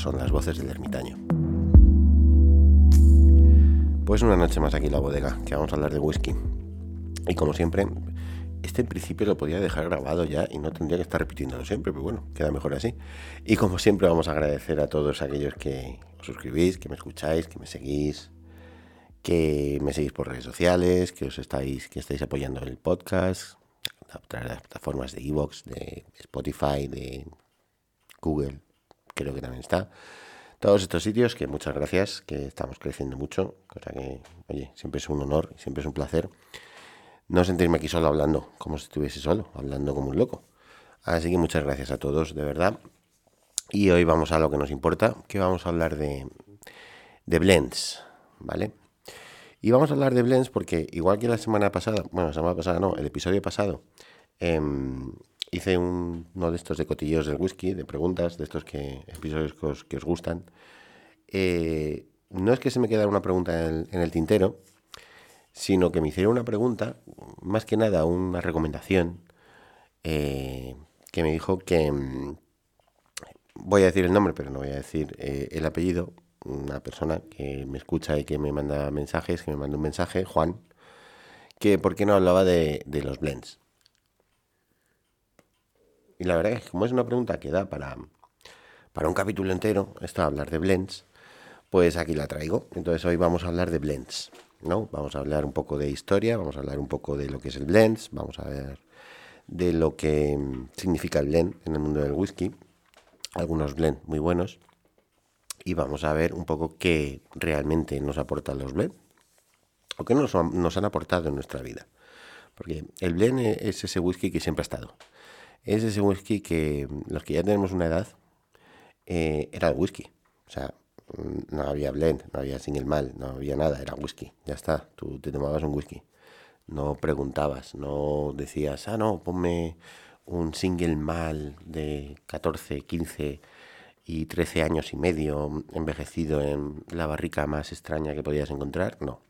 son las voces del ermitaño. Pues una noche más aquí en la bodega, que vamos a hablar de whisky. Y como siempre, este en principio lo podía dejar grabado ya y no tendría que estar repitiéndolo siempre, pero bueno, queda mejor así. Y como siempre vamos a agradecer a todos aquellos que os suscribís, que me escucháis, que me seguís, que me seguís por redes sociales, que os estáis, que estáis apoyando el podcast, a través de las plataformas de Evox, de Spotify, de Google, creo que también está. Todos estos sitios que muchas gracias, que estamos creciendo mucho, cosa que, oye, siempre es un honor, siempre es un placer no sentirme aquí solo hablando, como si estuviese solo, hablando como un loco. Así que muchas gracias a todos, de verdad. Y hoy vamos a lo que nos importa, que vamos a hablar de, de blends, ¿vale? Y vamos a hablar de blends porque igual que la semana pasada, bueno, la semana pasada no, el episodio pasado, em, hice uno de estos de cotillos del whisky, de preguntas, de estos que, episodios que os, que os gustan. Eh, no es que se me quedara una pregunta en el tintero, sino que me hicieron una pregunta, más que nada una recomendación, eh, que me dijo que, mm, voy a decir el nombre, pero no voy a decir eh, el apellido, una persona que me escucha y que me manda mensajes, que me manda un mensaje, Juan, que por qué no hablaba de, los blends. Y la verdad es que como es una pregunta que da para, para un capítulo entero, esto hablar de blends, pues aquí la traigo. Entonces hoy vamos a hablar de blends. ¿no? Vamos a hablar un poco de historia, vamos a hablar un poco de lo que es el blends, vamos a ver de lo que mm, significa el blend en el mundo del whisky, algunos blends muy buenos, y vamos a ver un poco qué realmente nos aportan los blends, o qué nos, nos han aportado en nuestra vida. Porque el blend es ese whisky que siempre ha estado. Es ese whisky que mm, los que ya tenemos una edad eh, era el whisky. O sea, no había blend, no había single mal, no había nada, era whisky, ya está, tú te tomabas un whisky. No preguntabas, no decías, ah, no, ponme un single mal de 14, 15 y 13 años y medio envejecido en la barrica más extraña que podías encontrar. No,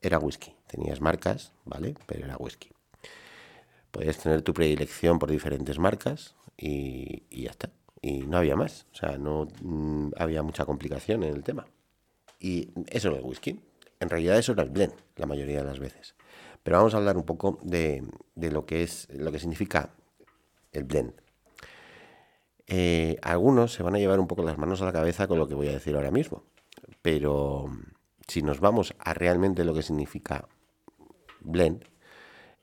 era whisky. Tenías marcas, ¿vale? Pero era whisky. Podías tener tu predilección por diferentes marcas y, ya está y no había más. O sea, no mm, había mucha complicación en el tema. Y eso era el whisky. En realidad eso era el blend, la mayoría de las veces. Pero vamos a hablar un poco de, lo que es, lo que significa el blend. Eh, algunos se van a llevar un poco las manos a la cabeza con lo que voy a decir ahora mismo. Pero si nos vamos a realmente lo que significa blend,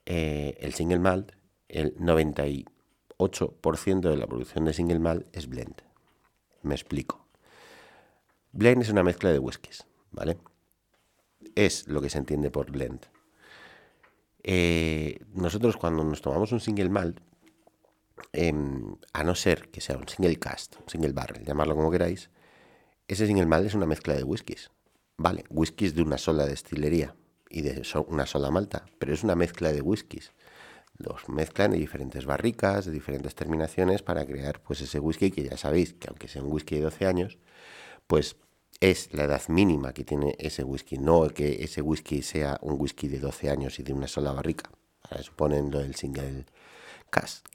eh, el single malt, el 90 8% de la producción de single malt es blend. Me explico. Blend es una mezcla de whiskies, ¿vale? Es lo que se entiende por blend. Eh, nosotros cuando nos tomamos un single malt, em, a no ser que sea un single cast, un single barrel, llamarlo como queráis, ese single malt es una mezcla de whiskies. Vale, whiskies de una sola destilería y de una sola malta, pero es una mezcla de whiskies los mezclan en diferentes barricas, de diferentes terminaciones para crear pues ese whisky que ya sabéis que aunque sea un whisky de 12 años, pues es la edad mínima que tiene ese whisky, no que ese whisky sea un whisky de 12 años y de una sola barrica. Ahora suponen lo del single cask.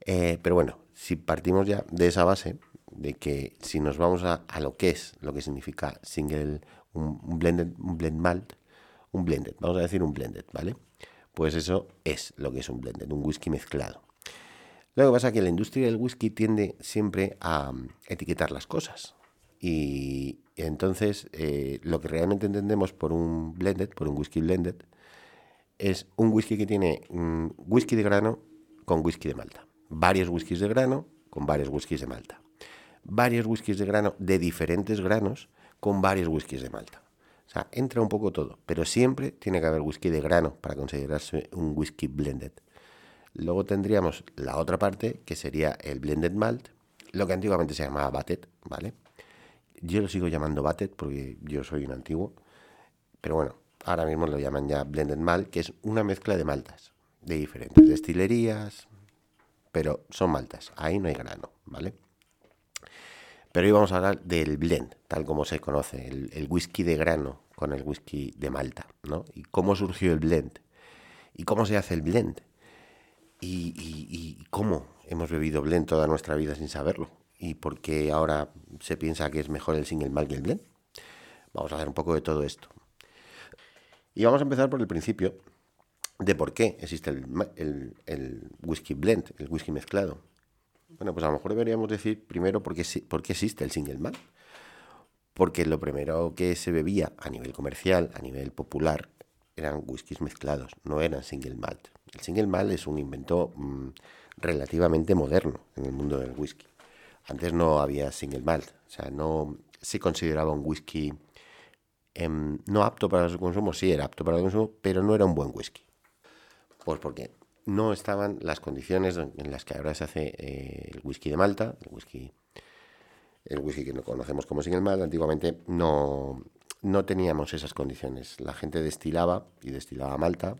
Eh, pero bueno, si partimos ya de esa base, de que si nos vamos a, lo que es, lo que significa single, un, un un blend malt, un blended, vamos a decir un blended, ¿vale? Pues eso es lo que es un blended, un whisky mezclado. Lo que pasa es que la industria del whisky tiende siempre a mm, etiquetar las cosas. Y entonces eh, lo que realmente entendemos por un blended, por un whisky blended, es un whisky que tiene mm, whisky de grano con whisky de malta. Varios whiskies de grano con varios whiskies de malta. Varios whiskies de grano de diferentes granos con varios whiskies de malta. O sea, entra un poco todo, pero siempre tiene que haber whisky de grano para considerarse un whisky blended. Luego tendríamos la otra parte, que sería el blended malt, lo que antiguamente se llamaba batted, ¿vale? Yo lo sigo llamando batted porque yo soy un antiguo, pero bueno, ahora mismo lo llaman ya blended malt, que es una mezcla de maltas, de diferentes destilerías, pero son maltas, ahí no hay grano, ¿vale? Pero hoy vamos a hablar del blend, tal como se conoce, el, whisky de grano con el whisky de malta, ¿no? Y cómo surgió el blend, y cómo se hace el blend, y, cómo hemos bebido blend toda nuestra vida sin saberlo, y por qué ahora se piensa que es mejor el single malt que el blend. Vamos a hacer un poco de todo esto. Y vamos a empezar por el principio de por qué existe el, el, whisky blend, el whisky mezclado. Bueno, pues a lo mejor deberíamos decir primero por qué, por existe el single malt. Porque lo primero que se bebía a nivel comercial, a nivel popular, eran whiskies mezclados, no eran single malt. El single malt es un invento mm, relativamente moderno en el mundo del whisky. Antes no había single malt, o sea, no se consideraba un whisky em, no apto para su consumo, sí era apto para el consumo, pero no era un buen whisky. Pues porque no estaban las condiciones en las que ahora se hace eh, el whisky de Malta, el whisky, el whisky que no conocemos como single malt, antiguamente no, no teníamos esas condiciones. La gente destilaba y destilaba malta,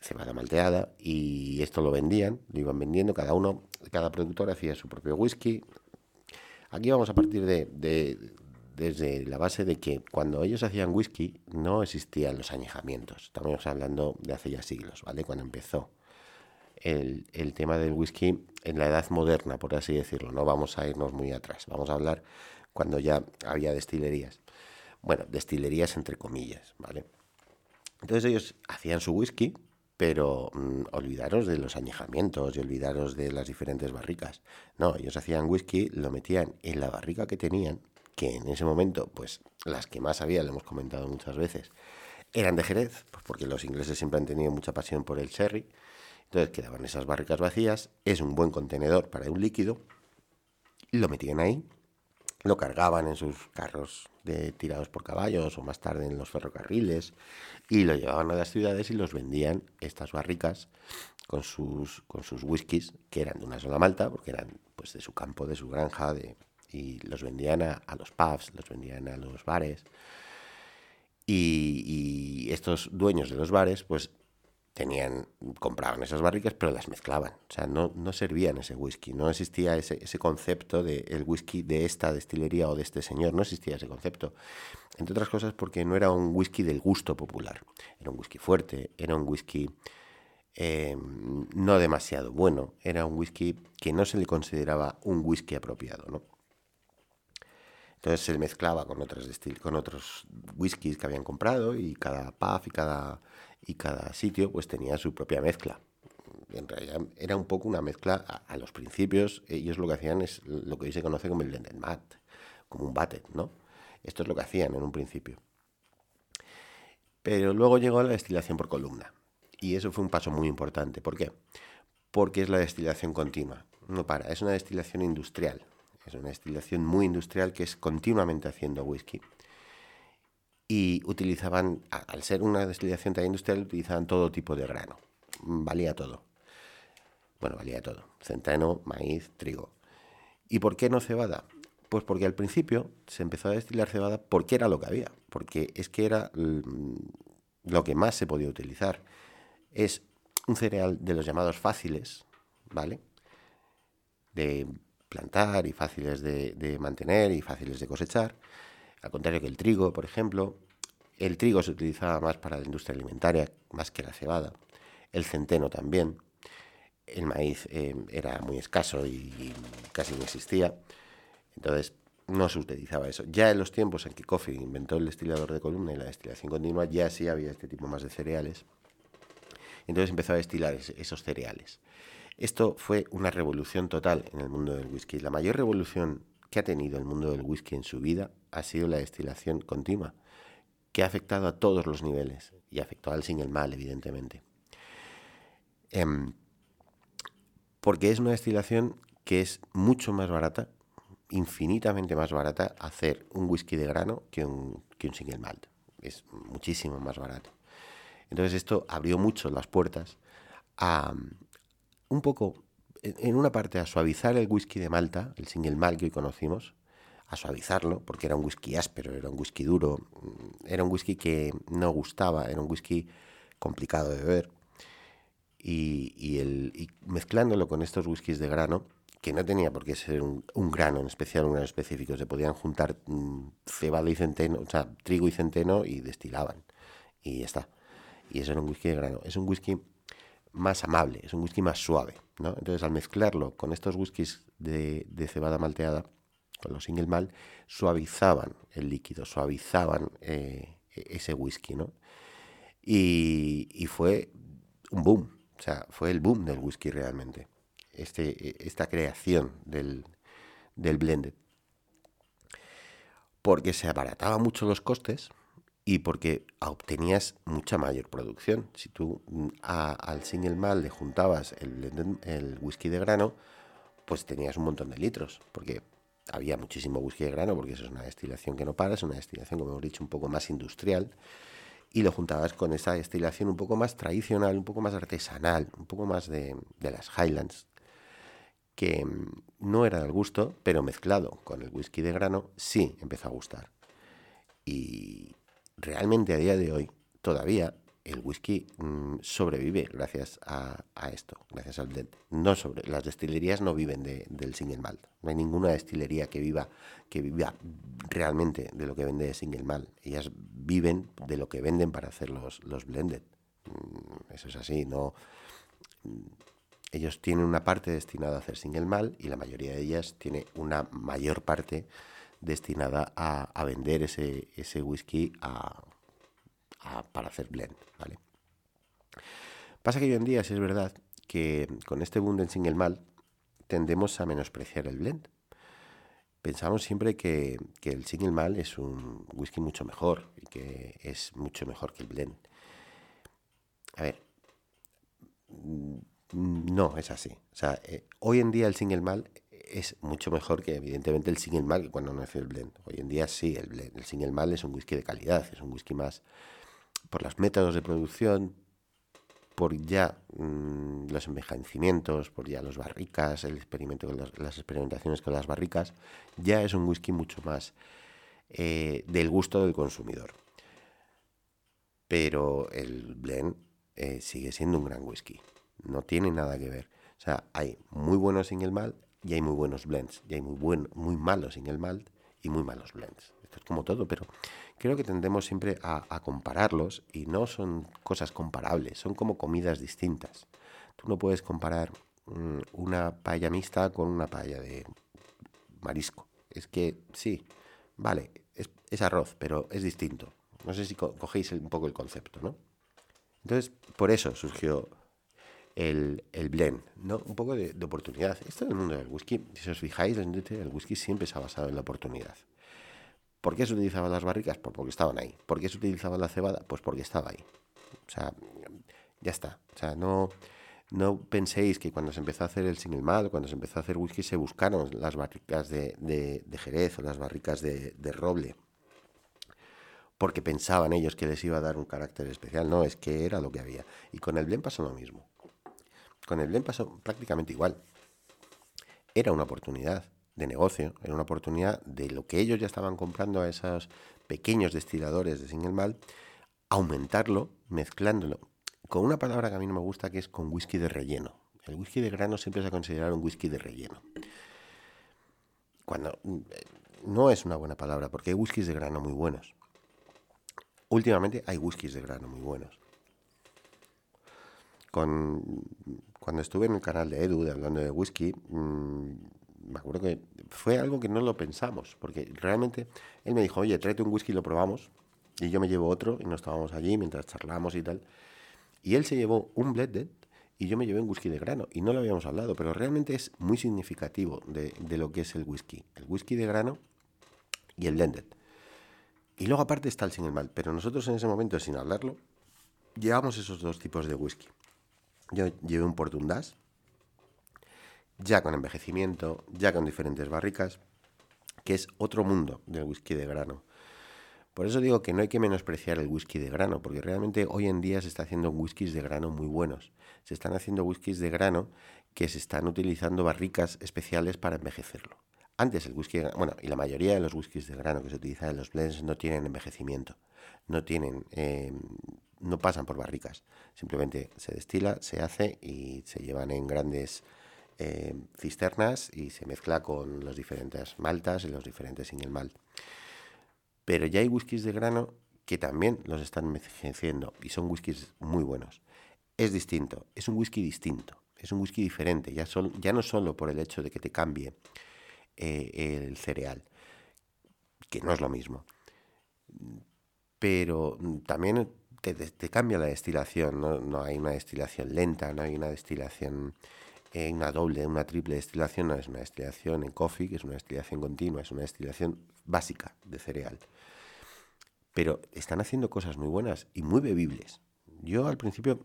cebada malteada, y esto lo vendían, lo iban vendiendo, cada uno, cada productor hacía su propio whisky. Aquí vamos a partir de, desde la base de que cuando ellos hacían whisky no existían los añejamientos. Estamos hablando de hace ya siglos, ¿vale? Cuando empezó el, el, tema del whisky en la edad moderna, por así decirlo. No vamos a irnos muy atrás. Vamos a hablar cuando ya había destilerías. Bueno, destilerías entre comillas, ¿vale? Entonces ellos hacían su whisky, pero mm, olvidaros de los añejamientos y olvidaros de las diferentes barricas. No, ellos hacían whisky, lo metían en la barrica que tenían, que en ese momento, pues las que más había, lo hemos comentado muchas veces, eran de Jerez, pues porque los ingleses siempre han tenido mucha pasión por el sherry. Entonces quedaban esas barricas vacías, es un buen contenedor para un líquido, lo metían ahí, lo cargaban en sus carros de tirados por caballos o más tarde en los ferrocarriles y lo llevaban a las ciudades y los vendían estas barricas con sus con sus whiskies que eran de una sola malta porque eran pues de su campo de su granja de, y los vendían a, a, los pubs los vendían a los bares y, y estos dueños de los bares pues tenían, compraban esas barricas, pero las mezclaban. O sea, no, no servían ese whisky. No existía ese, ese concepto de el whisky de esta destilería o de este señor. No existía ese concepto. Entre otras cosas porque no era un whisky del gusto popular. Era un whisky fuerte, era un whisky eh, no demasiado bueno. Era un whisky que no se le consideraba un whisky apropiado, ¿no? Entonces se mezclaba con, otras con otros whiskies que habían comprado y cada puff y cada y cada sitio pues tenía su propia mezcla. En realidad era un poco una mezcla a, los principios. Ellos lo que hacían es lo que hoy se conoce como el blended mat, como un batted, ¿no? Esto es lo que hacían en un principio. Pero luego llegó la destilación por columna. Y eso fue un paso muy importante. ¿Por qué? Porque es la destilación continua. No para. Es una destilación industrial. Es una destilación muy industrial que es continuamente haciendo whisky y utilizaban, al ser una destilación tan industrial, utilizaban todo tipo de grano. Valía todo. Bueno, valía todo. Centeno, maíz, trigo. ¿Y por qué no cebada? Pues porque al principio se empezó a destilar cebada porque era lo que había, porque es que era lo que más se podía utilizar. Es un cereal de los llamados fáciles, ¿vale? De plantar y fáciles de, mantener y fáciles de cosechar al contrario que el trigo, por ejemplo, el trigo se utilizaba más para la industria alimentaria, más que la cebada. El centeno también. El maíz eh, era muy escaso y, casi no existía. Entonces, no se utilizaba eso. Ya en los tiempos en que Coffee inventó el destilador de columna y la destilación continua, ya sí había este tipo más de cereales. Entonces empezó a destilar esos cereales. Esto fue una revolución total en el mundo del whisky. La mayor revolución que ha tenido el mundo del whisky en su vida ha sido la destilación continua, que ha afectado a todos los niveles y afectó al single mal, evidentemente. Em, porque es una destilación que es mucho más barata, infinitamente más barata hacer un whisky de grano que un, que un single malt. Es muchísimo más barato. Entonces esto abrió mucho las puertas a un poco en una parte a suavizar el whisky de Malta, el single malt que hoy conocimos, a suavizarlo, porque era un whisky áspero, era un whisky duro, mm, era un whisky que no gustaba, era un whisky complicado de beber. Y, el, mezclándolo con estos whiskies de grano, que no tenía por qué ser un, grano en especial, un grano específico, se podían juntar mm, cebada y centeno, o sea, trigo y centeno y destilaban. Y ya está. Y eso era un whisky de grano. Es un whisky más amable, es un whisky más suave ¿no? Entonces, al mezclarlo con estos whiskies de, cebada malteada, con los single malt, suavizaban el líquido, suavizaban eh, e-, ese whisky, ¿no? Y, fue un boom, o sea, fue el boom del whisky realmente, este, e-, esta creación del, del blended. Porque se abarataba mucho los costes, y porque obtenías mucha mayor producción. Si tú mm, al single mal le juntabas el, el, whisky de grano, pues tenías un montón de litros, porque había muchísimo whisky de grano, porque eso es una destilación que no para, es una destilación, como hemos dicho, un poco más industrial, y lo juntabas con esa destilación un poco más tradicional, un poco más artesanal, un poco más de, de las Highlands, que mm, no era del gusto, pero mezclado con el whisky de grano, sí empezó a gustar. Y, realmente a día de hoy todavía el whisky mm, sobrevive gracias a, esto, gracias al blend. No sobre, las destilerías no viven del single malt. No hay ninguna destilería que viva, que viva realmente de lo que vende single malt. Ellas viven de lo que venden para hacer los, los blended. Mm, eso es así, no. Mm, ellos tienen una parte destinada a hacer single malt y la mayoría de ellas tiene una mayor parte destinada a, vender ese, ese whisky para hacer blend. ¿vale? Pasa que hoy en día, si es verdad, que con este boom del single malt tendemos a menospreciar el blend. Pensamos siempre que, el single malt es un whisky mucho mejor y que es mucho mejor que el blend. A ver, mm, no es así. O sea, eh, hoy en día el single malt es mucho mejor que evidentemente el single malt que cuando nació el blend. Hoy en día sí, el, blend, el single malt es un whisky de calidad, es un whisky más por los métodos de producción, por ya mm, los envejecimientos, por ya los barricas, el experimento con las, experimentaciones con las barricas, ya es un whisky mucho más eh, del gusto del consumidor. Pero el blend eh, sigue siendo un gran whisky, no tiene nada que ver. O sea, hay muy buenos single malt, y hay muy buenos blends, y hay muy, buen, muy malos en el malt y muy malos blends. Esto es como todo, pero creo que tendemos siempre a, compararlos y no son cosas comparables, son como comidas distintas. Tú no puedes comparar mm, una paella mixta con una paella de marisco. Es que sí, vale, es arroz, pero es distinto. No sé si cogéis un poco el concepto, ¿no? Entonces, por eso surgió el, el blend, ¿no? Un poco de, oportunidad. Esto en el mundo del whisky, si os fijáis, el whisky siempre se ha basado en la oportunidad. ¿Por qué se utilizaban las barricas? Pues porque estaban ahí. ¿Por qué se utilizaba la cebada? Pues porque estaba ahí. O sea, ya está. O sea, no, no penséis que cuando se empezó a hacer el single malt, cuando se empezó a hacer whisky, se buscaron las barricas de, de, Jerez o las barricas de, de roble porque pensaban ellos que les iba a dar un carácter especial. No, es que era lo que había. Y con el blend pasó lo mismo. Con el blend pasó prácticamente igual. Era una oportunidad de negocio, era una oportunidad de lo que ellos ya estaban comprando a esos pequeños destiladores de single malt, aumentarlo mezclándolo con una palabra que a mí no me gusta que es con whisky de relleno. El whisky de grano siempre se ha considerado un whisky de relleno. Cuando eh, no es una buena palabra porque hay whiskies de grano muy buenos. Últimamente hay whiskies de grano muy buenos. Con cuando estuve en el canal de Edu, de hablando de whisky, mm, me acuerdo que fue algo que no lo pensamos, porque realmente él me dijo, oye, tráete un whisky y lo probamos, y yo me llevo otro, y nos estábamos allí mientras charlamos y tal. Y él se llevó un blended y yo me llevé un whisky de grano, y no lo habíamos hablado, pero realmente es muy significativo de, de lo que es el whisky. El whisky de grano y el blended. Y luego aparte está el single malt, pero nosotros en ese momento, sin hablarlo, llevamos esos dos tipos de whisky. Yo llevé un Portundas, ya con envejecimiento, ya con diferentes barricas, que es otro mundo del whisky de grano. Por eso digo que no hay que menospreciar el whisky de grano, porque realmente hoy en día se está haciendo whiskies de grano muy buenos. Se están haciendo whiskies de grano que se están utilizando barricas especiales para envejecerlo. Antes el whisky, bueno, y la mayoría de los whiskies de grano que se utilizan en los blends no tienen envejecimiento, no tienen eh, no pasan por barricas, simplemente se destila, se hace y se llevan en grandes eh, cisternas y se mezcla con los diferentes maltas y los diferentes single malt. Pero ya hay whiskies de grano que también los están envejeciendo y son whiskies muy buenos. Es distinto, es un whisky distinto, Es un whisky diferente, ya, ya no solo por el hecho de que te cambie eh, el cereal, que no es lo mismo, pero también te, cambia la destilación, ¿no? hay una destilación lenta, no hay una destilación, eh, una doble, una triple destilación, no es una destilación en coffee, que es una destilación continua, es una destilación básica de cereal. Pero están haciendo cosas muy buenas y muy bebibles. Yo al principio,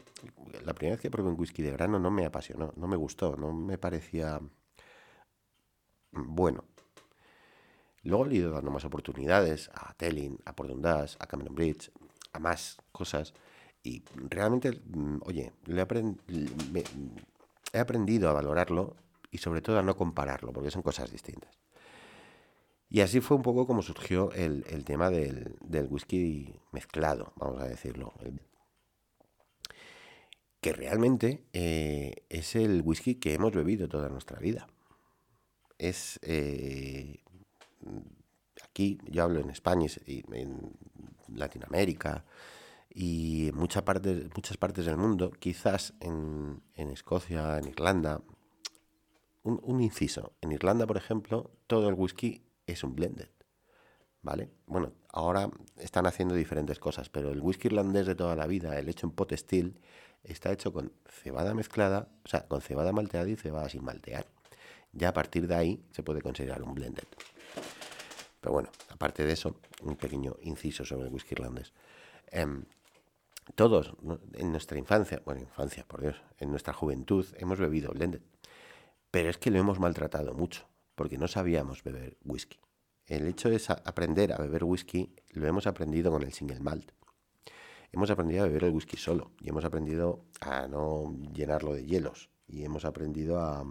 la primera vez que probé un whisky de grano no me apasionó, no me gustó, no me parecía bueno. Luego he ido dando más oportunidades a Telling, a Port Dundas, a Cameron Bridge, más cosas. Y realmente, mm, oye, he aprendido a valorarlo y sobre todo a no compararlo, porque son cosas distintas. Y así fue un poco como surgió el, tema del, whisky mezclado, vamos a decirlo. que realmente eh, es el whisky que hemos bebido toda nuestra vida. Es eh, aquí, yo hablo en España y en Latinoamérica y partes, muchas partes del mundo, quizás en, Escocia, en Irlanda. Un, un, inciso, en Irlanda, por ejemplo, todo el whisky es un blended. ¿Vale? Bueno, ahora están haciendo diferentes cosas, pero el whisky irlandés de toda la vida, el hecho en pot still, está hecho con cebada mezclada, o sea, con cebada malteada y cebada sin maltear. Ya a partir de ahí se puede considerar un blended. Pero bueno, aparte de eso, un pequeño inciso sobre el whisky irlandés. Em, todos en nuestra infancia, bueno, infancia, por Dios, en nuestra juventud hemos bebido blended. Pero es que lo hemos maltratado mucho, porque no sabíamos beber whisky. El hecho de aprender a beber whisky lo hemos aprendido con el single malt. Hemos aprendido a beber el whisky solo y hemos aprendido a no llenarlo de hielos y hemos aprendido a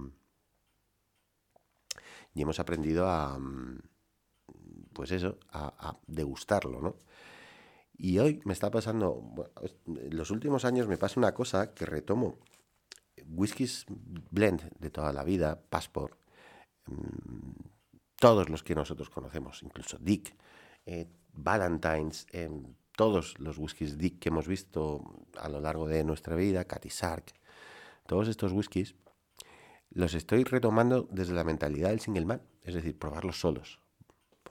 y hemos aprendido a pues eso, a, degustarlo, ¿no? Y hoy me está pasando, en los últimos años me pasa una cosa que retomo. Whiskies blend de toda la vida, Passport, mm, todos los que nosotros conocemos, incluso Dick, eh, Valentine's, eh, todos los whiskies Dick que hemos visto a lo largo de nuestra vida, Cathy Sark, todos estos whiskies, los estoy retomando desde la mentalidad del single man, es decir, probarlos solos,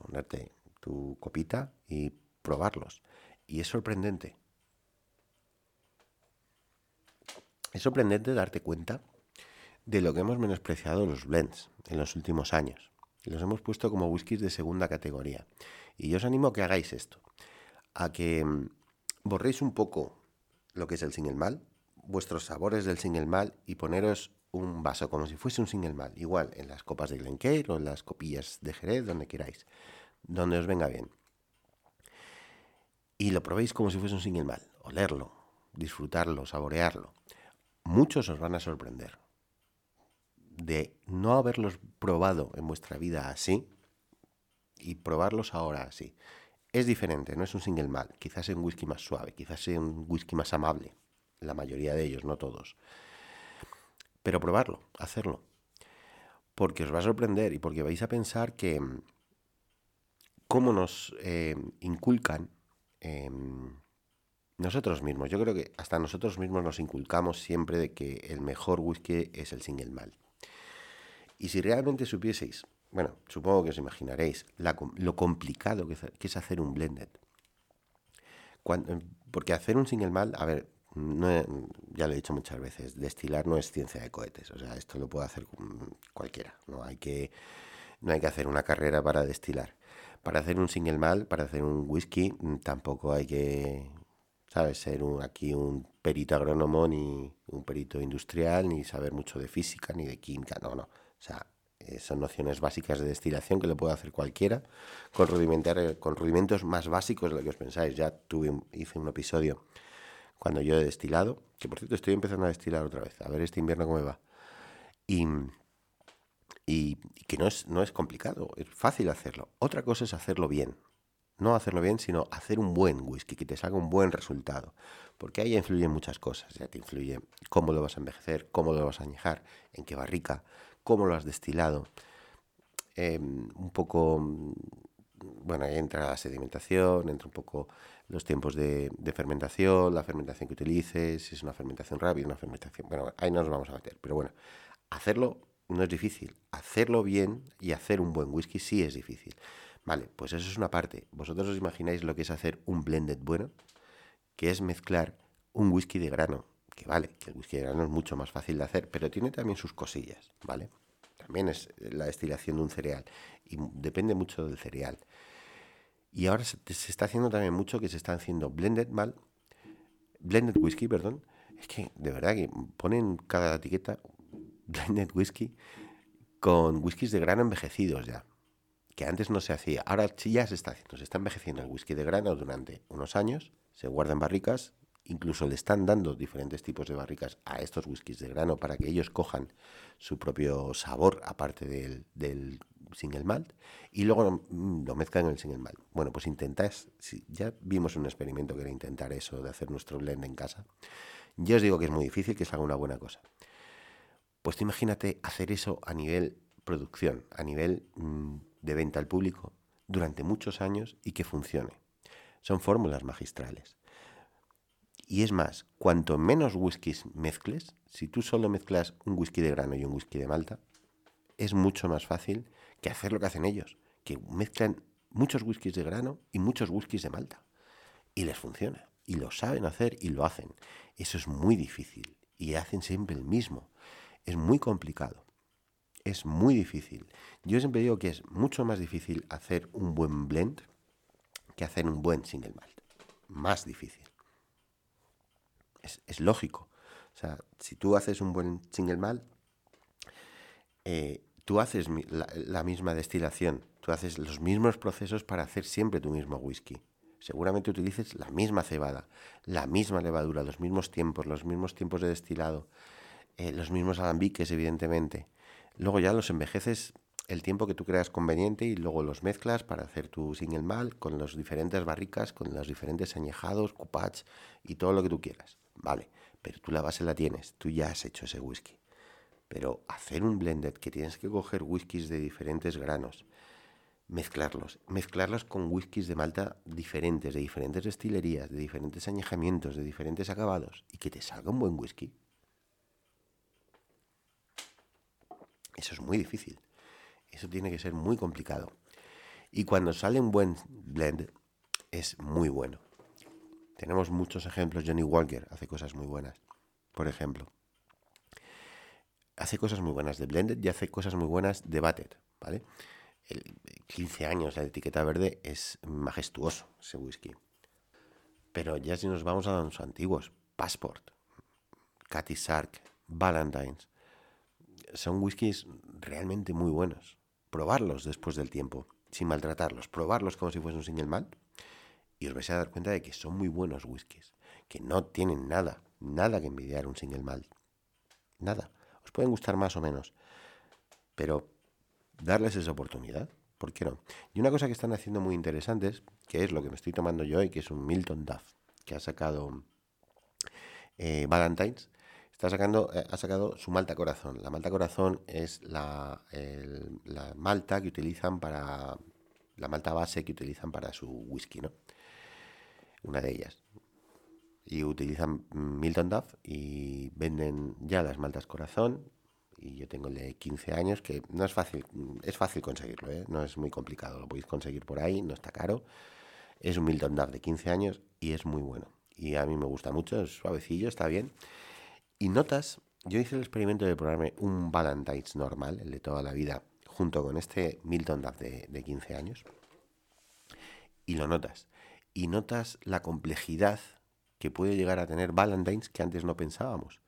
ponerte tu copita y probarlos. Y es sorprendente. Es sorprendente darte cuenta de lo que hemos menospreciado los blends en los últimos años. Los hemos puesto como whiskies de segunda categoría. Y yo os animo a que hagáis esto. A que mm, borréis un poco lo que es el single mal, vuestros sabores del single mal y poneros un vaso como si fuese un single mal, igual en las copas de Glencairn o en las copillas de Jerez, donde queráis donde os venga bien. Y lo probéis como si fuese un single mal, olerlo, disfrutarlo, saborearlo. Muchos os van a sorprender de no haberlos probado en vuestra vida así y probarlos ahora así. Es diferente, no es un single mal, quizás es un whisky más suave, quizás es un whisky más amable, la mayoría de ellos, no todos. Pero probarlo, hacerlo, porque os va a sorprender y porque vais a pensar que cómo nos eh, inculcan em, nosotros mismos. Yo creo que hasta nosotros mismos nos inculcamos siempre de que el mejor whisky es el single malt. Y si realmente supieseis, bueno, supongo que os imaginaréis lo complicado que, es hacer un blended. porque hacer un single malt, a ver, ya lo he dicho muchas veces, destilar no es ciencia de cohetes. O sea, esto lo puede hacer cualquiera. No hay que, no hay que hacer una carrera para destilar para hacer un single mal, para hacer un whisky, mm, tampoco hay que, ¿sabes? Ser aquí un perito agrónomo, ni un perito industrial, ni saber mucho de física, ni de química, no, no. O sea, eh, son nociones básicas de destilación que lo puede hacer cualquiera, con, con rudimentos más básicos de lo que os pensáis. Ya tuve, hice un episodio cuando yo he destilado, que por cierto estoy empezando a destilar otra vez, a ver este invierno cómo me va. Y y, que no es, no es complicado, es fácil hacerlo. Otra cosa es hacerlo bien. No hacerlo bien, sino hacer un buen whisky, que te salga un buen resultado. Porque ahí influyen muchas cosas. Ya te influye cómo lo vas a envejecer, cómo lo vas a añejar, en qué barrica, cómo lo has destilado. Em, un poco, bueno, ahí entra la sedimentación, entra un poco los tiempos de, de, fermentación, la fermentación que utilices, si es una fermentación rápida, una fermentación... Bueno, ahí no nos vamos a meter, pero bueno, hacerlo no es difícil. Hacerlo bien y hacer un buen whisky sí es difícil. Vale, pues eso es una parte. ¿Vosotros os imagináis lo que es hacer un blended bueno? Que es mezclar un whisky de grano. Que vale, que el whisky de grano es mucho más fácil de hacer, pero tiene también sus cosillas, ¿vale? También es la destilación de un cereal y depende mucho del cereal. Y ahora se, está haciendo también mucho que se está haciendo blended mal, blended whisky, perdón. Es que de verdad que ponen cada etiqueta blended whisky con whiskies de grano envejecidos ya, que antes no se hacía. Ahora sí ya se está haciendo, se está envejeciendo el whisky de grano durante unos años, se guarda en barricas, incluso le están dando diferentes tipos de barricas a estos whiskies de grano para que ellos cojan su propio sabor aparte del, single malt y luego mm, lo, mezclan en el single malt. Bueno, pues intentáis, si ya vimos un experimento que era intentar eso de hacer nuestro blend en casa. Yo os digo que es muy difícil que salga una buena cosa. Pues imagínate hacer eso a nivel producción, a nivel mm, de venta al público, durante muchos años y que funcione. Son fórmulas magistrales. Y es más, cuanto menos whiskies mezcles, si tú solo mezclas un whisky de grano y un whisky de malta, es mucho más fácil que hacer lo que hacen ellos, que mezclan muchos whiskies de grano y muchos whiskies de malta. Y les funciona. Y lo saben hacer y lo hacen. Eso es muy difícil. Y hacen siempre el mismo es muy complicado. Es muy difícil. Yo siempre digo que es mucho más difícil hacer un buen blend que hacer un buen single malt. Más difícil. Es, lógico. O sea, si tú haces un buen single malt, eh, tú haces la, misma destilación, tú haces los mismos procesos para hacer siempre tu mismo whisky. Seguramente utilices la misma cebada, la misma levadura, los mismos tiempos, los mismos tiempos de destilado, eh, los mismos alambiques, evidentemente. Luego ya los envejeces el tiempo que tú creas conveniente y luego los mezclas para hacer tu single mal con las diferentes barricas, con los diferentes añejados, cupats y todo lo que tú quieras. Vale, pero tú la base la tienes, tú ya has hecho ese whisky. Pero hacer un blended que tienes que coger whiskies de diferentes granos, mezclarlos, mezclarlos con whiskies de malta diferentes, de diferentes destilerías, de diferentes añejamientos, de diferentes acabados y que te salga un buen whisky Eso es muy difícil. Eso tiene que ser muy complicado. Y cuando sale un buen blend, es muy bueno. Tenemos muchos ejemplos. Johnny Walker hace cosas muy buenas. Por ejemplo, hace cosas muy buenas de blended y hace cosas muy buenas de batted, ¿vale? El 15 años, la etiqueta verde es majestuoso ese whisky. Pero ya si nos vamos a los antiguos, Passport, Cathy Sark, Valentine's, son whiskies realmente muy buenos. Probarlos después del tiempo, sin maltratarlos, probarlos como si fuese un single malt y os vais a dar cuenta de que son muy buenos whiskies, que no tienen nada, nada que envidiar un single malt. Nada. Pueden gustar más o menos, pero darles esa oportunidad, ¿por qué no? Y una cosa que están haciendo muy interesantes, que es lo que me estoy tomando yo hoy, que es un Milton Duff, que ha sacado eh, Valentine's, Está sacando, eh, ha sacado su malta corazón. La malta corazón es la, la, malta que utilizan para. La malta base que utilizan para su whisky, ¿no? Una de ellas. Y utilizan Milton Duff y venden ya las maltas corazón. Y yo tengo el de 15 años, que no es fácil, es fácil conseguirlo, ¿eh? no es muy complicado. Lo podéis conseguir por ahí, no está caro. Es un Milton Duff de 15 años y es muy bueno. Y a mí me gusta mucho, es suavecillo, está bien. Y notas, yo hice el experimento de probarme un Valentine's normal, el de toda la vida, junto con este Milton Duff de, de 15 años. Y lo notas. Y notas la complejidad que puede llegar a tener Valentine's que antes no pensábamos.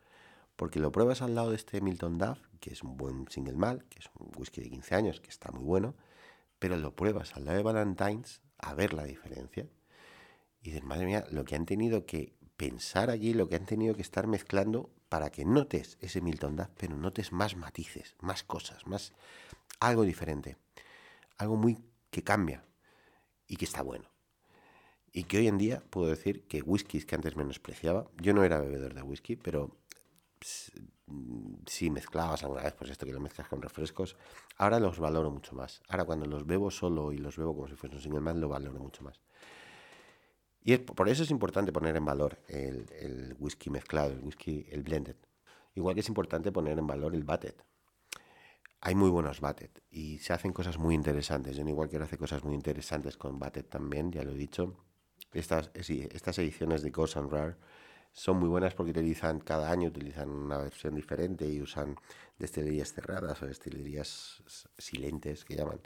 Porque lo pruebas al lado de este Milton Duff, que es un buen single malt, que es un whisky de 15 años, que está muy bueno, pero lo pruebas al lado de Valentine's a ver la diferencia. Y dices, madre mía, lo que han tenido que pensar allí, lo que han tenido que estar mezclando para que notes ese Milton Duff, pero notes más matices, más cosas, más algo diferente, algo muy que cambia y que está bueno. Y que hoy en día puedo decir que whiskies que antes menospreciaba, yo no era bebedor de whisky, pero si mezclabas alguna vez, pues esto que lo mezclas con refrescos, ahora los valoro mucho más. Ahora cuando los bebo solo y los bebo como si fuesen un single malt, lo valoro mucho más. Y por eso es importante poner en valor el, whisky mezclado, el whisky, el blended. Igual que es importante poner en valor el batted. Hay muy buenos batted y se hacen cosas muy interesantes. Yo igual quiero hacer cosas muy interesantes con batted también, ya lo he dicho. Estas, estas ediciones de Ghost and Rare son muy buenas porque utilizan cada año utilizan una versión diferente y usan destilerías cerradas o destilerías silentes que llaman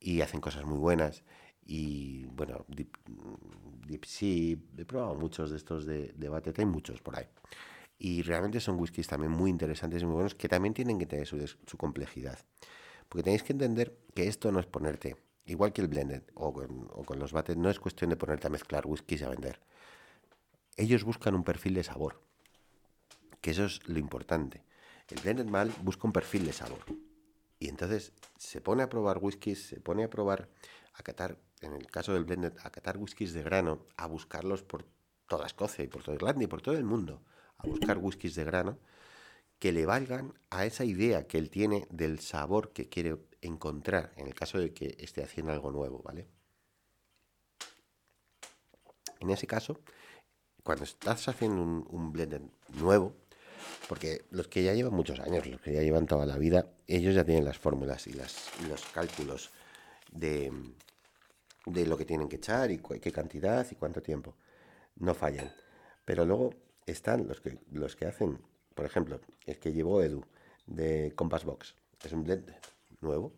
y hacen cosas muy buenas. Y bueno Deep, Deep Sea he probado muchos de estos de, de hay muchos por ahí. Y realmente son whiskies también muy interesantes y muy buenos que también tienen que tener su, su complejidad. Porque tenéis que entender que esto no es ponerte igual que el blended o con, o con los bates no es cuestión de ponerte a mezclar whiskies a vender ellos buscan un perfil de sabor, que eso es lo importante. El blended mal busca un perfil de sabor. Y entonces se pone a probar whiskies, se pone a probar, a catar, en el caso del blended, a catar whiskies de grano, a buscarlos por toda Escocia y por toda Irlanda y por todo el mundo, a buscar whiskies de grano que le valgan a esa idea que él tiene del sabor que quiere encontrar en el caso de que esté haciendo algo nuevo, ¿vale? En ese caso, cuando estás haciendo un, blender nuevo, porque los que ya llevan muchos años, los que ya llevan toda la vida, ellos ya tienen las fórmulas y, las, los cálculos de, de, lo que tienen que echar y qué cantidad y cuánto tiempo. No fallan. Pero luego están los que, los que hacen, por ejemplo, el que llevó Edu de Compass Box. Es un blend nuevo.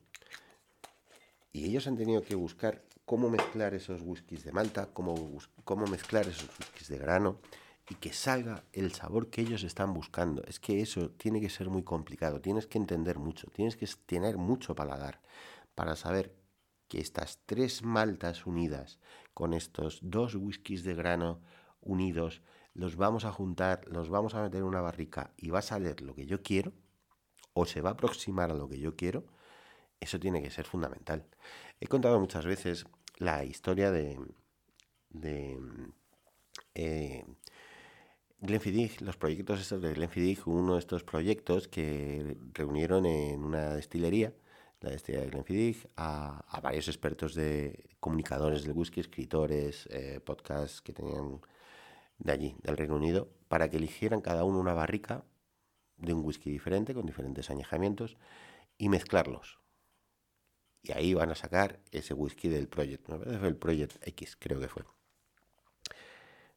Y ellos han tenido que buscar cómo mezclar esos whiskies de malta, cómo, cómo mezclar esos whiskies de grano y que salga el sabor que ellos están buscando. Es que eso tiene que ser muy complicado, tienes que entender mucho, tienes que tener mucho paladar para saber que estas tres maltas unidas con estos dos whiskies de grano unidos, los vamos a juntar, los vamos a meter en una barrica y va a salir lo que yo quiero o se va a aproximar a lo que yo quiero, eso tiene que ser fundamental. He contado muchas veces la historia de, de eh, Glenfiddich, los proyectos estos de Glenfiddich, uno de estos proyectos que reunieron en una destilería, la destilería de Glenfiddich, a, a varios expertos de comunicadores del whisky, escritores, eh, podcasts que tenían de allí, del Reino Unido, para que eligieran cada uno una barrica de un whisky diferente, con diferentes añejamientos, y mezclarlos. Y ahí van a sacar ese whisky del Project. el Project X, creo que fue.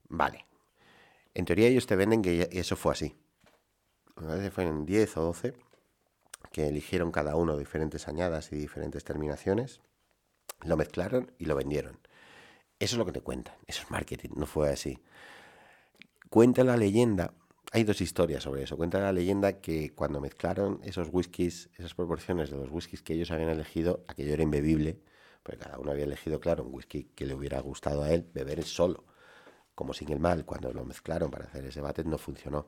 Vale. En teoría ellos te venden que eso fue así. A veces fueron 10 o 12 que eligieron cada uno diferentes añadas y diferentes terminaciones, lo mezclaron y lo vendieron. Eso es lo que te cuentan. Eso es marketing, no fue así. Cuenta la leyenda hay dos historias sobre eso. Cuenta la leyenda que cuando mezclaron esos whiskies, esas proporciones de los whiskies que ellos habían elegido, aquello era imbebible, porque cada uno había elegido, claro, un whisky que le hubiera gustado a él beber solo, como sin el mal. Cuando lo mezclaron para hacer ese battle no funcionó.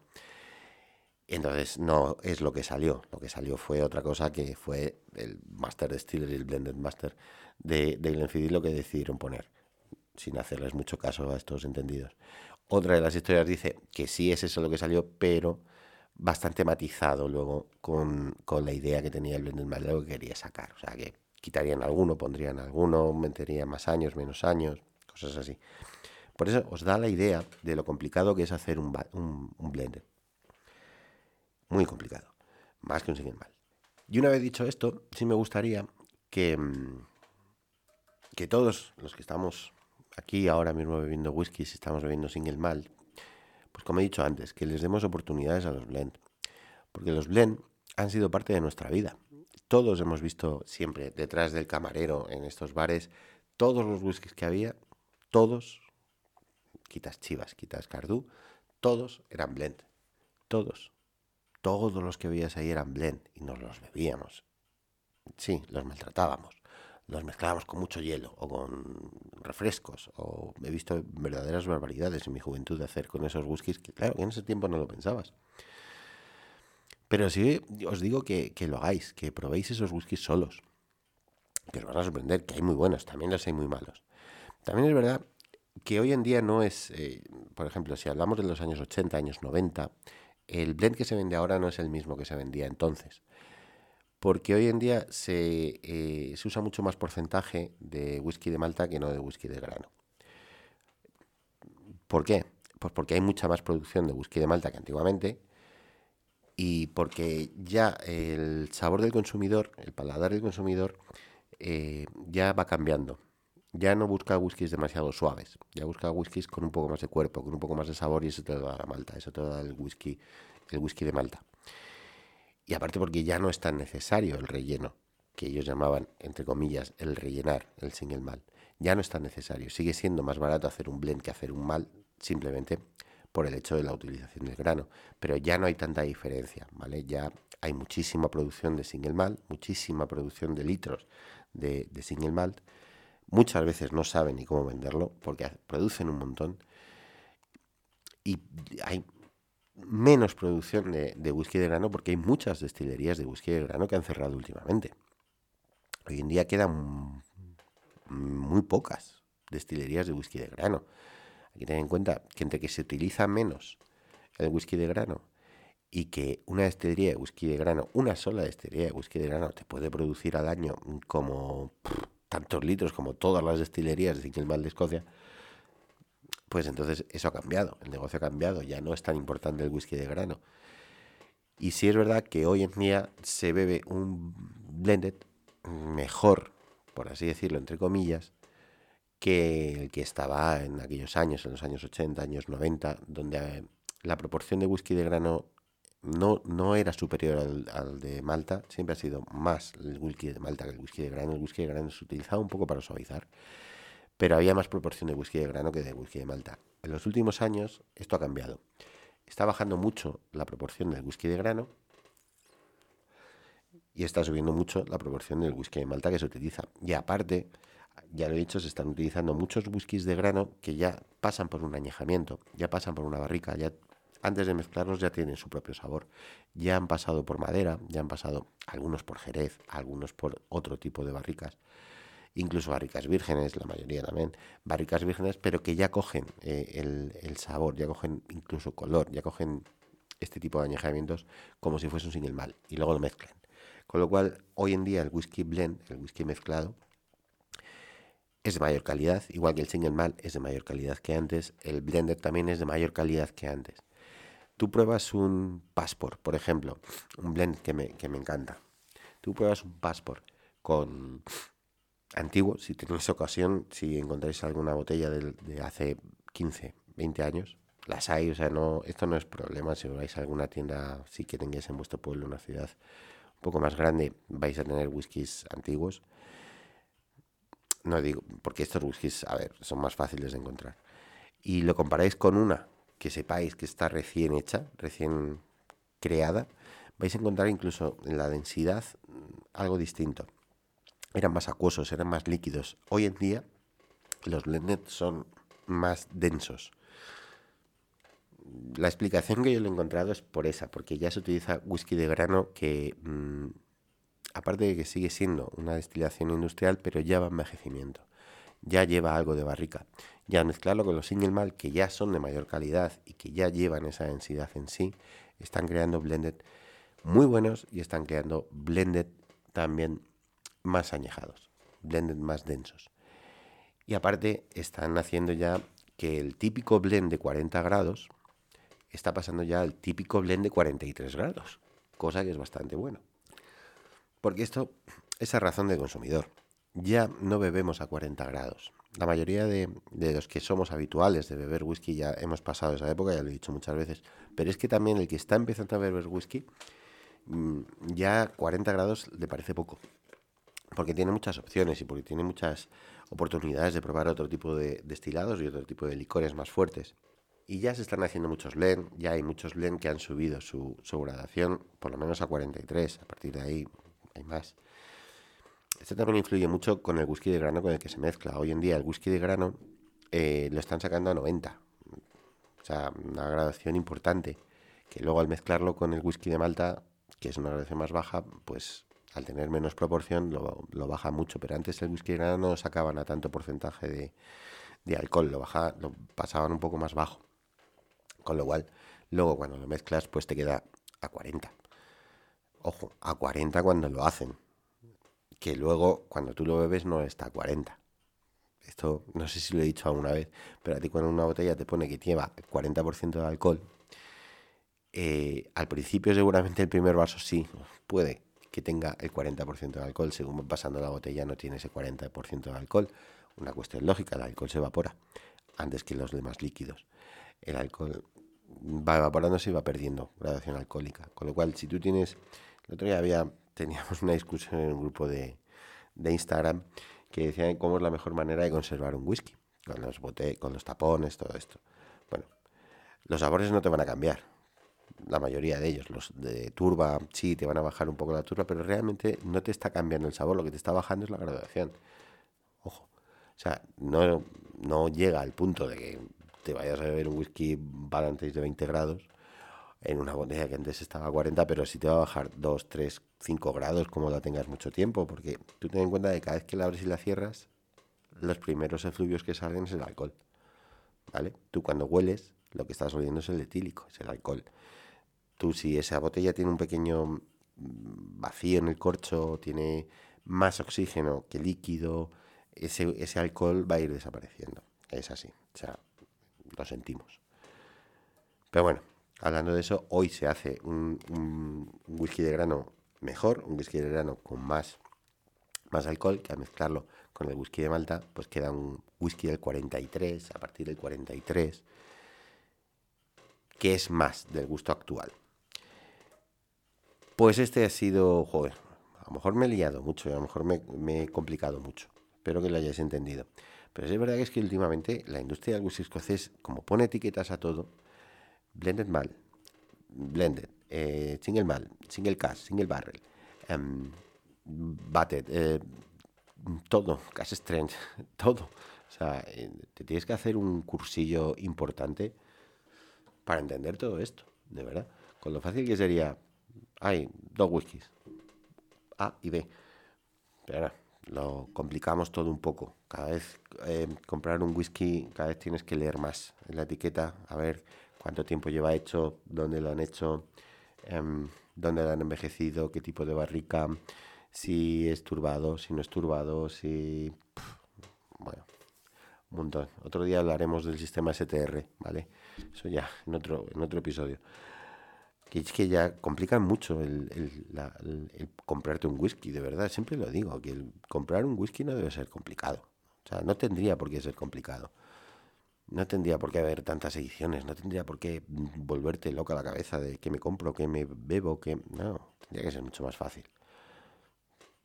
Entonces no es lo que salió. Lo que salió fue otra cosa que fue el Master Distiller y el Blended Master de, de Glenfiddich lo que decidieron poner, sin hacerles mucho caso a estos entendidos. Otra de las historias dice que sí es eso lo que salió, pero bastante matizado luego con, la idea que tenía el Blended Mal lo que quería sacar. O sea, que quitarían alguno, pondrían alguno, meterían más años, menos años, cosas así. Por eso os da la idea de lo complicado que es hacer un, blender. Muy complicado. Más que un single mal. Y una vez dicho esto, sí me gustaría que, que todos los que estamos aquí ahora mismo bebiendo whisky, si estamos bebiendo single malt, pues como he dicho antes, que les demos oportunidades a los blend. Porque los blend han sido parte de nuestra vida. Todos hemos visto siempre detrás del camarero en estos bares, todos los whiskies que había, todos, quitas chivas, quitas cardú, todos eran blend. Todos. Todos los que veías ahí eran blend y nos los bebíamos. Sí, los maltratábamos los mezclábamos con mucho hielo o con refrescos. O he visto verdaderas barbaridades en mi juventud de hacer con esos whiskies que, claro, en ese tiempo no lo pensabas. Pero sí os digo que, lo hagáis, que probéis esos whiskies solos. Que os van a sorprender, que hay muy buenos, también los hay muy malos. También es verdad que hoy en día no es, eh, por ejemplo, si hablamos de los años 80, años 90, el blend que se vende ahora no es el mismo que se vendía entonces porque hoy en día eh, se, usa mucho más porcentaje de whisky de malta que no de whisky de grano. ¿Por qué? Pues porque hay mucha más producción de whisky de Malta que antiguamente y porque ya el sabor del consumidor, el paladar del consumidor, eh, ya va cambiando. Ya no busca whiskies demasiado suaves, ya busca whiskies con un poco más de cuerpo, con un poco más de sabor y eso te da la Malta, eso te da el whisky, el whisky de Malta. Y aparte porque ya no es tan necesario el relleno, que ellos llamaban, entre comillas, el rellenar, el single malt. Ya no es tan necesario. Sigue siendo más barato hacer un blend que hacer un mal, simplemente por el hecho de la utilización del grano. Pero ya no hay tanta diferencia, ¿vale? Ya hay muchísima producción de single malt, muchísima producción de litros de, de single malt. Muchas veces no saben ni cómo venderlo porque producen un montón. Y hay menos producción de, whisky de grano porque hay muchas destilerías de whisky de grano que han cerrado últimamente. Hoy en día quedan muy pocas destilerías de whisky de grano. Hay que tener en cuenta que entre que se utiliza menos el whisky de grano y que una destilería de whisky de grano, una sola destilería de whisky de grano, te puede producir al año como tantos litros como todas las destilerías de Mal de Escocia, pues entonces eso ha cambiado, el negocio ha cambiado, ya no es tan importante el whisky de grano. Y sí es verdad que hoy en día se bebe un blended mejor, por así decirlo, entre comillas, que el que estaba en aquellos años, en los años 80, años 90, donde eh, la proporción de whisky de grano no, no era superior al, de Malta, siempre ha sido más el whisky de Malta que el whisky de grano. El whisky de grano se utilizaba un poco para suavizar, pero había más proporción de whisky de grano que de whisky de Malta. En los últimos años esto ha cambiado. Está bajando mucho la proporción del whisky de grano y está subiendo mucho la proporción del whisky de Malta que se utiliza. Y aparte, ya lo he dicho, se están utilizando muchos whiskies de grano que ya pasan por un añejamiento, ya pasan por una barrica, ya antes de mezclarlos ya tienen su propio sabor. Ya han pasado por madera, ya han pasado algunos por jerez, algunos por otro tipo de barricas, incluso barricas vírgenes, la mayoría también, barricas vírgenes, pero que ya cogen eh, el, el, sabor, ya cogen incluso color, ya cogen este tipo de añejamientos como si fuese un single mal y luego lo mezclan. Con lo cual, hoy en día el whisky blend, el whisky mezclado, es de mayor calidad, igual que el single malt es de mayor calidad que antes, el blender también es de mayor calidad que antes. Tú pruebas un passport, por ejemplo, un blend que me, que me encanta. Tú pruebas un passport con antiguo, si tenéis ocasión, si encontráis alguna botella de, de, hace 15, 20 años, las hay, o sea, no, esto no es problema. Si vais a alguna tienda, si que tengáis en vuestro pueblo una ciudad un poco más grande, vais a tener whiskies antiguos no digo, porque estos whiskies, a ver, son más fáciles de encontrar. Y lo comparáis con una que sepáis que está recién hecha, recién creada, vais a encontrar incluso en la densidad mm, algo distinto. Eran más acuosos, eran más líquidos. Hoy en día los blended son más densos. La explicación que yo le he encontrado es por esa, porque ya se utiliza whisky de grano que mmm, aparte de que sigue siendo una destilación industrial, pero ya va envejecimiento. Ya lleva algo de barrica. Ya mezclarlo con los single malt, que ya son de mayor calidad y que ya llevan esa densidad en sí, están creando blended muy buenos y están creando blended también más añejados, blended más densos. Y aparte están haciendo ya que el típico blend de 40 grados está pasando ya al típico blend de 43 grados, cosa que es bastante bueno. Porque esto es a razón de consumidor. Ya no bebemos a 40 grados. La mayoría de, los que somos habituales de beber whisky ya hemos pasado esa época, ya lo he dicho muchas veces. Pero es que también el que está empezando a beber whisky, mm, ya 40 grados le parece poco. Porque tiene muchas opciones y porque tiene muchas oportunidades de probar otro tipo de destilados y otro tipo de licores más fuertes. Y ya se están haciendo muchos blend, ya hay muchos blend que han subido su, su gradación por lo menos a 43. A partir de ahí hay más. Esto también influye mucho con el whisky de grano con el que se mezcla. Hoy en día el whisky de grano eh, lo están sacando a 90. O sea, una gradación importante. Que luego al mezclarlo con el whisky de Malta, que es una gradación más baja, pues al tener menos proporción lo, baja mucho. Pero antes el whisky no sacaban a tanto porcentaje de, de alcohol, lo, baja, lo pasaban un poco más bajo. Con lo cual, luego cuando lo mezclas, pues te queda a 40. Ojo, a 40 cuando lo hacen. Que luego, cuando tú lo bebes, no está a 40. esto no sé si lo he dicho alguna vez, pero a ti cuando una botella te pone que lleva 40% de alcohol, eh, al principio seguramente el primer vaso sí, puede que tenga el 40% de alcohol, según va pasando la botella no tiene ese 40% de alcohol, una cuestión lógica, el alcohol se evapora antes que los demás líquidos. El alcohol va evaporándose y va perdiendo gradación alcohólica, con lo cual si tú tienes, el otro día había, teníamos una discusión en un grupo de, de Instagram que decían cómo es la mejor manera de conservar un whisky, con los, bote con los tapones, todo esto. Bueno, los sabores no te van a cambiar, la mayoría de ellos. Los de turba, sí, te van a bajar un poco la turba, pero realmente no te está cambiando el sabor, lo que te está bajando es la graduación. Ojo. O sea, no, no llega al punto de que te vayas a beber un whisky antes de 20 grados en una botella que antes estaba a 40, pero si te va a bajar 2, 3, 5 grados como la tengas mucho tiempo, porque tú ten en cuenta que cada vez que la abres y la cierras, los primeros efluvios que salen es el alcohol. ¿Vale? Tú cuando hueles, lo que estás oliendo es el etílico, es el alcohol. Tú si esa botella tiene un pequeño mm, vacío en el corcho, tiene más oxígeno que líquido, ese, ese alcohol va a ir desapareciendo. Es así, o sea, lo sentimos. Pero bueno, hablando de eso, hoy se hace un, whisky de grano mejor, un whisky de grano con más, más alcohol, que al mezclarlo con el whisky de Malta, pues queda un whisky del 43, a partir del 43, que es más del gusto actual. Pues este ha sido, joder, a lo mejor me he liado mucho, a lo mejor me, he complicado mucho. Espero que lo hayáis entendido. Pero es verdad que es que últimamente la industria del whisky escocés, como pone etiquetas a todo, blended mal, blended, eh, single mal, single cast, single barrel, um, batted, eh, todo, cash strength, todo. O sea, eh, te tienes que hacer un cursillo importante para entender todo esto, de verdad. Con lo fácil que sería, hay dos whiskies, A y B. Pero lo complicamos todo un poco. Cada vez eh, comprar un whisky, cada vez tienes que leer más en la etiqueta, a ver cuánto tiempo lleva hecho, dónde lo han hecho, em, dónde lo han envejecido, qué tipo de barrica, si es turbado, si no es turbado, si... bueno, un montón. Otro día hablaremos del sistema STR, ¿vale? Eso ya en otro, en otro episodio que es que ya complican mucho el, comprarte un whisky, de verdad, siempre lo digo, que el comprar un whisky no debe ser complicado. O sea, no tendría por qué ser complicado. No tendría por qué haber tantas ediciones, no tendría por qué volverte loca la cabeza de que me compro, que me bebo, que... No, tendría que ser mucho más fácil.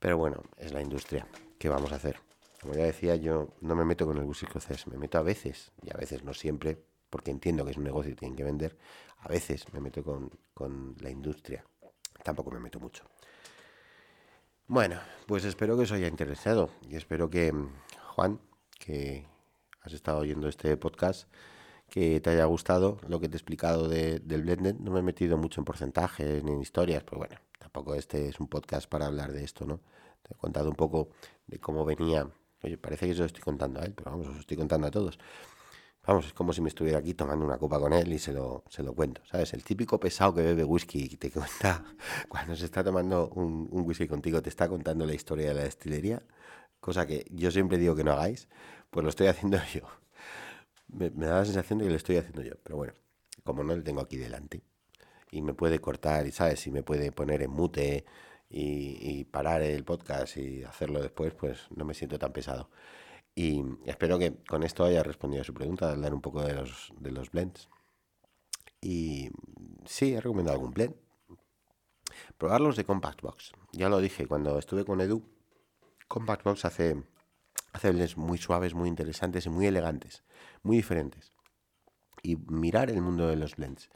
Pero bueno, es la industria. ¿Qué vamos a hacer? Como ya decía, yo no me meto con el whisky escocés, me meto a veces, y a veces no siempre, porque entiendo que es un negocio y tienen que vender, a veces me meto con, la industria. Tampoco me meto mucho. Bueno, pues espero que os haya interesado y espero que, Juan, que has estado oyendo este podcast, que te haya gustado lo que te he explicado del blended. No me he metido mucho en porcentajes ni en historias, pero bueno, tampoco este es un podcast para hablar de esto, ¿no? Te he contado un poco de cómo venía. Oye, parece que yo lo estoy contando a él, pero vamos, os lo estoy contando a todos. Vamos, es como si me estuviera aquí tomando una copa con él y se lo, se lo cuento, ¿sabes? El típico pesado que bebe whisky y te cuenta, cuando se está tomando un, whisky contigo, te está contando la historia de la destilería, cosa que yo siempre digo que no hagáis, pues lo estoy haciendo yo. Me, da la sensación de que lo estoy haciendo yo, pero bueno, como no le tengo aquí delante y me puede cortar, y ¿sabes? Y me puede poner en mute y, y parar el podcast y hacerlo después, pues no me siento tan pesado. Y espero que con esto haya respondido a su pregunta, hablar un poco de los, de los blends. Y sí, he recomendado algún blend. Probarlos de Compact Box. Ya lo dije cuando estuve con Edu. Compact Box hace, hace blends muy suaves, muy interesantes y muy elegantes, muy diferentes. Y mirar el mundo de los blends.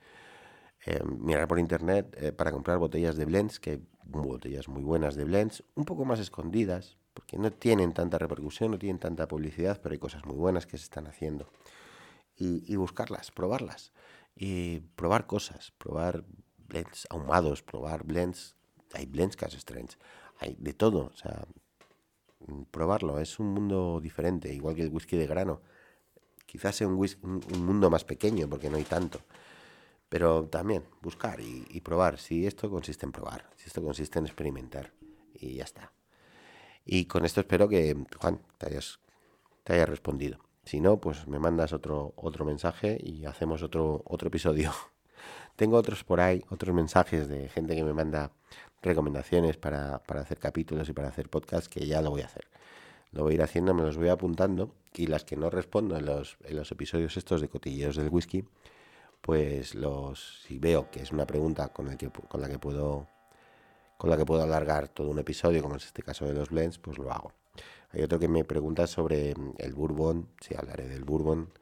Eh, mirar por internet eh, para comprar botellas de blends, que hay botellas muy buenas de blends, un poco más escondidas, porque no tienen tanta repercusión, no tienen tanta publicidad, pero hay cosas muy buenas que se están haciendo. Y, buscarlas, probarlas. Y probar cosas, probar blends ahumados, probar blends. Hay blends casi strange, hay de todo. O sea, probarlo, es un mundo diferente, igual que el whisky de grano. Quizás sea un, un mundo más pequeño, porque no hay tanto. Pero también buscar y, y probar. Si esto consiste en probar, si esto consiste en experimentar. Y ya está. Y con esto espero que, Juan, te hayas, te haya respondido. Si no, pues me mandas otro, otro mensaje y hacemos otro, otro episodio. Tengo otros por ahí, otros mensajes de gente que me manda recomendaciones para, hacer capítulos y para hacer podcasts que ya lo voy a hacer. Lo voy a ir haciendo, me los voy apuntando y las que no respondo en los, en los episodios estos de cotilleos del whisky, pues los si veo que es una pregunta con, el que, con la que puedo con la que puedo alargar todo un episodio, como es este caso de los blends, pues lo hago. Hay otro que me pregunta sobre mm, el bourbon, sí, hablaré del bourbon,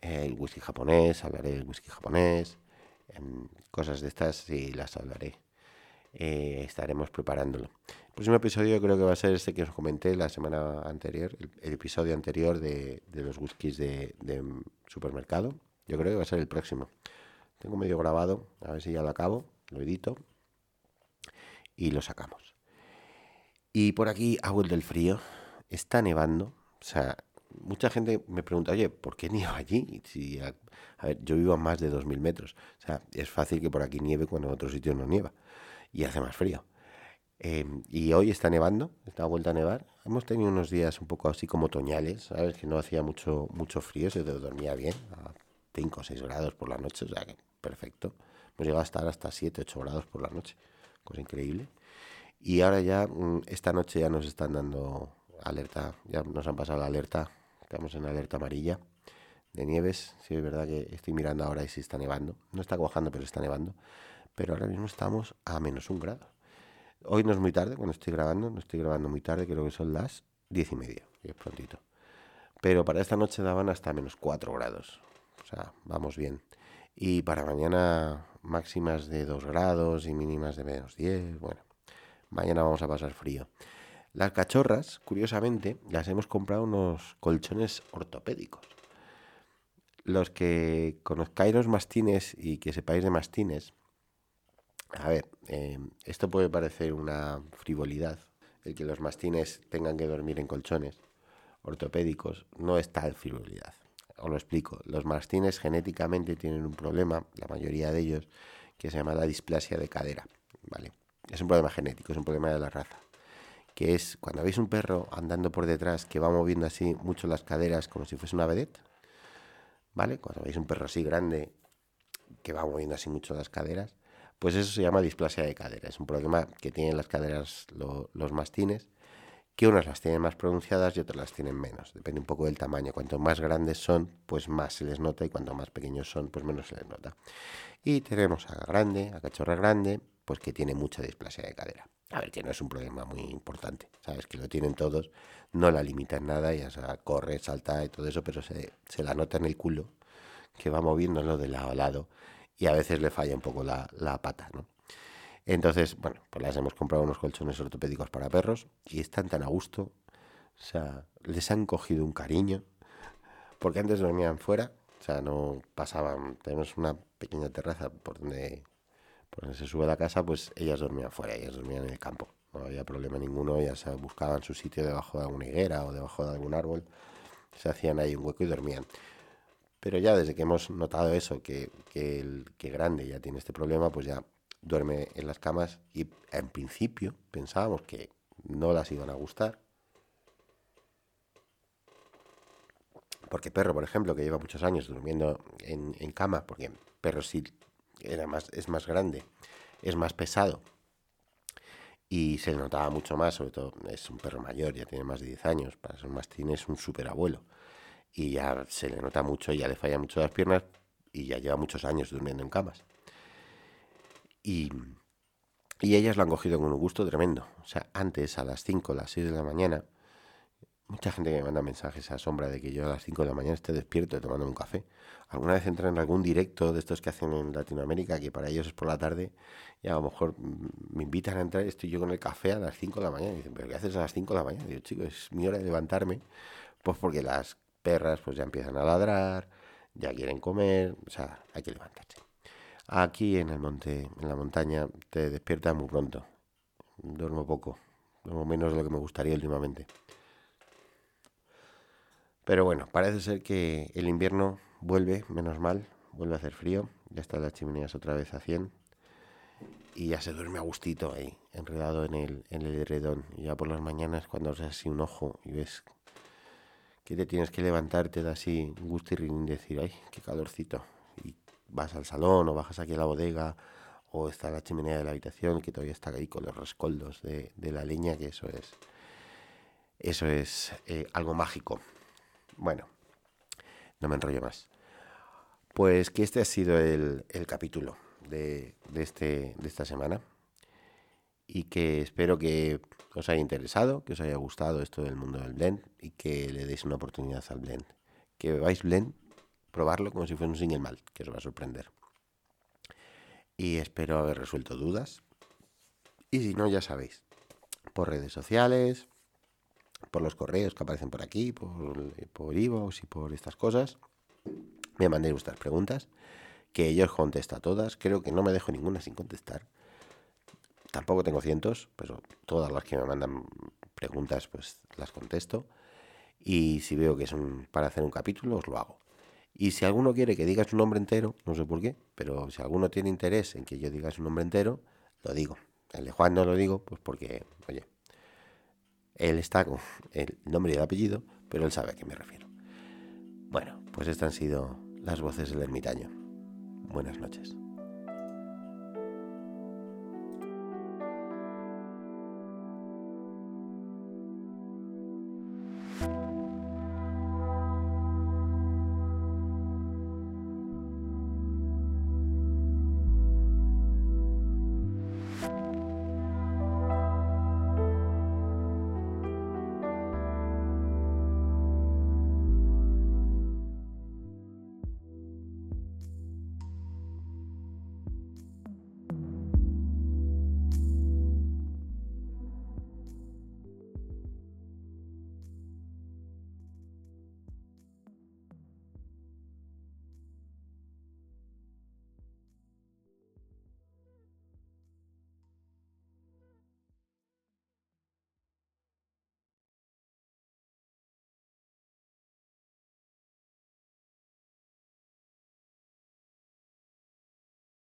el whisky japonés, hablaré del whisky japonés, em, cosas de estas sí las hablaré. Eh, estaremos preparándolo. El próximo episodio creo que va a ser este que os comenté la semana anterior, el, episodio anterior de, los whiskies de, de, supermercado. Yo creo que va a ser el próximo. Tengo medio grabado, a ver si ya lo acabo, lo edito y lo sacamos. Y por aquí ha vuelto el frío, está nevando, o sea, mucha gente me pregunta, oye, ¿por qué nieva allí? Si, a, ver, yo vivo a más de 2.000 metros, o sea, es fácil que por aquí nieve cuando en otros sitios no nieva y hace más frío. Em, y hoy está nevando, está vuelta a nevar. Hemos tenido unos días un poco así como otoñales, ¿sabes? Que no hacía mucho, mucho frío, se dormía bien, a 5 o 6 grados por la noche, o sea que perfecto. Hemos llegado a estar hasta 7, 8 grados por la noche cosa increíble. Y ahora ya, mm, esta noche ya nos están dando alerta, ya nos han pasado la alerta, estamos en alerta amarilla de nieves. Sí, es verdad que estoy mirando ahora y sí está nevando. No está cuajando, pero está nevando. Pero ahora mismo estamos a menos un grado. Hoy no es muy tarde cuando estoy grabando, no estoy grabando muy tarde, creo que son las diez y media, y es prontito. Pero para esta noche daban hasta menos cuatro grados. O sea, vamos bien. Y para mañana máximas de 2 grados y mínimas de menos 10. Bueno, mañana vamos a pasar frío. Las cachorras, curiosamente, las hemos comprado unos colchones ortopédicos. Los que conozcáis los mastines y que sepáis de mastines, a ver, eh, esto puede parecer una frivolidad, el que los mastines tengan que dormir en colchones ortopédicos, no es tal frivolidad os lo explico. Los mastines genéticamente tienen un problema, la mayoría de ellos, que se llama la displasia de cadera. ¿vale? Es un problema genético, es un problema de la raza. Que es cuando veis un perro andando por detrás que va moviendo así mucho las caderas como si fuese una vedette. ¿Vale? Cuando veis un perro así grande que va moviendo así mucho las caderas, pues eso se llama displasia de cadera. Es un problema que tienen las caderas los mastines que unas las tienen más pronunciadas y otras las tienen menos. Depende un poco del tamaño. Cuanto más grandes son, pues más se les nota y cuanto más pequeños son, pues menos se les nota. Y tenemos a grande, a cachorra grande, pues que tiene mucha displasia de cadera. A ver, que no es un problema muy importante, ¿sabes? Que lo tienen todos, no la limita en nada, ya sea, corre, salta y todo eso, pero se, se la nota en el culo, que va moviéndolo de lado a lado y a veces le falla un poco la, la pata, ¿no? Entonces, bueno, pues las hemos comprado unos colchones ortopédicos para perros y están tan a gusto. O sea, les han cogido un cariño. Porque antes dormían fuera, o sea, no pasaban. Tenemos una pequeña terraza por donde, por donde se sube la casa, pues ellas dormían fuera, ellas dormían en el campo. No había problema ninguno, ellas buscaban su sitio debajo de alguna higuera o debajo de algún árbol. Se hacían ahí un hueco y dormían. Pero ya desde que hemos notado eso, que, que el que grande ya tiene este problema, pues ya duerme en las camas y en principio pensábamos que no las iban a gustar. Porque perro, por ejemplo, que lleva muchos años durmiendo en, cama, porque perro sí era más, es más grande, es más pesado y se le notaba mucho más, sobre todo es un perro mayor, ya tiene más de 10 años, para ser un mastín es un super abuelo y ya se le nota mucho, ya le falla mucho las piernas y ya lleva muchos años durmiendo en camas. Y, ellas lo han cogido con un gusto tremendo. O sea, antes, a las 5, las 6 de la mañana, mucha gente que me manda mensajes a sombra de que yo a las 5 de la mañana esté despierto tomando un café. Alguna vez entran en algún directo de estos que hacen en Latinoamérica, que para ellos es por la tarde, y a lo mejor me invitan a entrar y estoy yo con el café a las 5 de la mañana. Y dicen, ¿pero qué haces a las 5 de la mañana? Y digo, chicos, es mi hora de levantarme, pues porque las perras pues ya empiezan a ladrar, ya quieren comer, o sea, hay que levantarse. Aquí en el monte, en la montaña, te despiertas muy pronto. Duermo poco, duermo menos de lo que me gustaría últimamente. Pero bueno, parece ser que el invierno vuelve, menos mal, vuelve a hacer frío. Ya están las chimeneas otra vez a 100. Y ya se duerme a gustito ahí, enredado en el, en el edredón. Y ya por las mañanas, cuando haces así un ojo y ves que te tienes que levantarte de así, gustirrín y decir, ay, qué calorcito. Vas al salón o bajas aquí a la bodega o está la chimenea de la habitación que todavía está ahí con los rescoldos de, la leña, que eso es, eso es eh, algo mágico. Bueno, no me enrollo más. Pues que este ha sido el, capítulo de, este, de esta semana y que espero que os haya interesado, que os haya gustado esto del mundo del blend y que le deis una oportunidad al blend. Que bebáis blend, probarlo como si fuera un single malt, que os va a sorprender. Y espero haber resuelto dudas. Y si no, ya sabéis, por redes sociales, por los correos que aparecen por aquí, por, por y por estas cosas, me mandéis vuestras preguntas, que yo os contesto a todas. Creo que no me dejo ninguna sin contestar Tampoco tengo cientos, pero todas las que me mandan preguntas, pues las contesto. Y si veo que es para hacer un capítulo, os lo hago. Y si alguno quiere que diga su nombre entero, no sé por qué, pero si alguno tiene interés en que yo diga su nombre entero, lo digo. El de Juan no lo digo, pues porque, oye, él está con el nombre y el apellido, pero él sabe a qué me refiero. Bueno, pues estas han sido las voces del ermitaño. Buenas noches.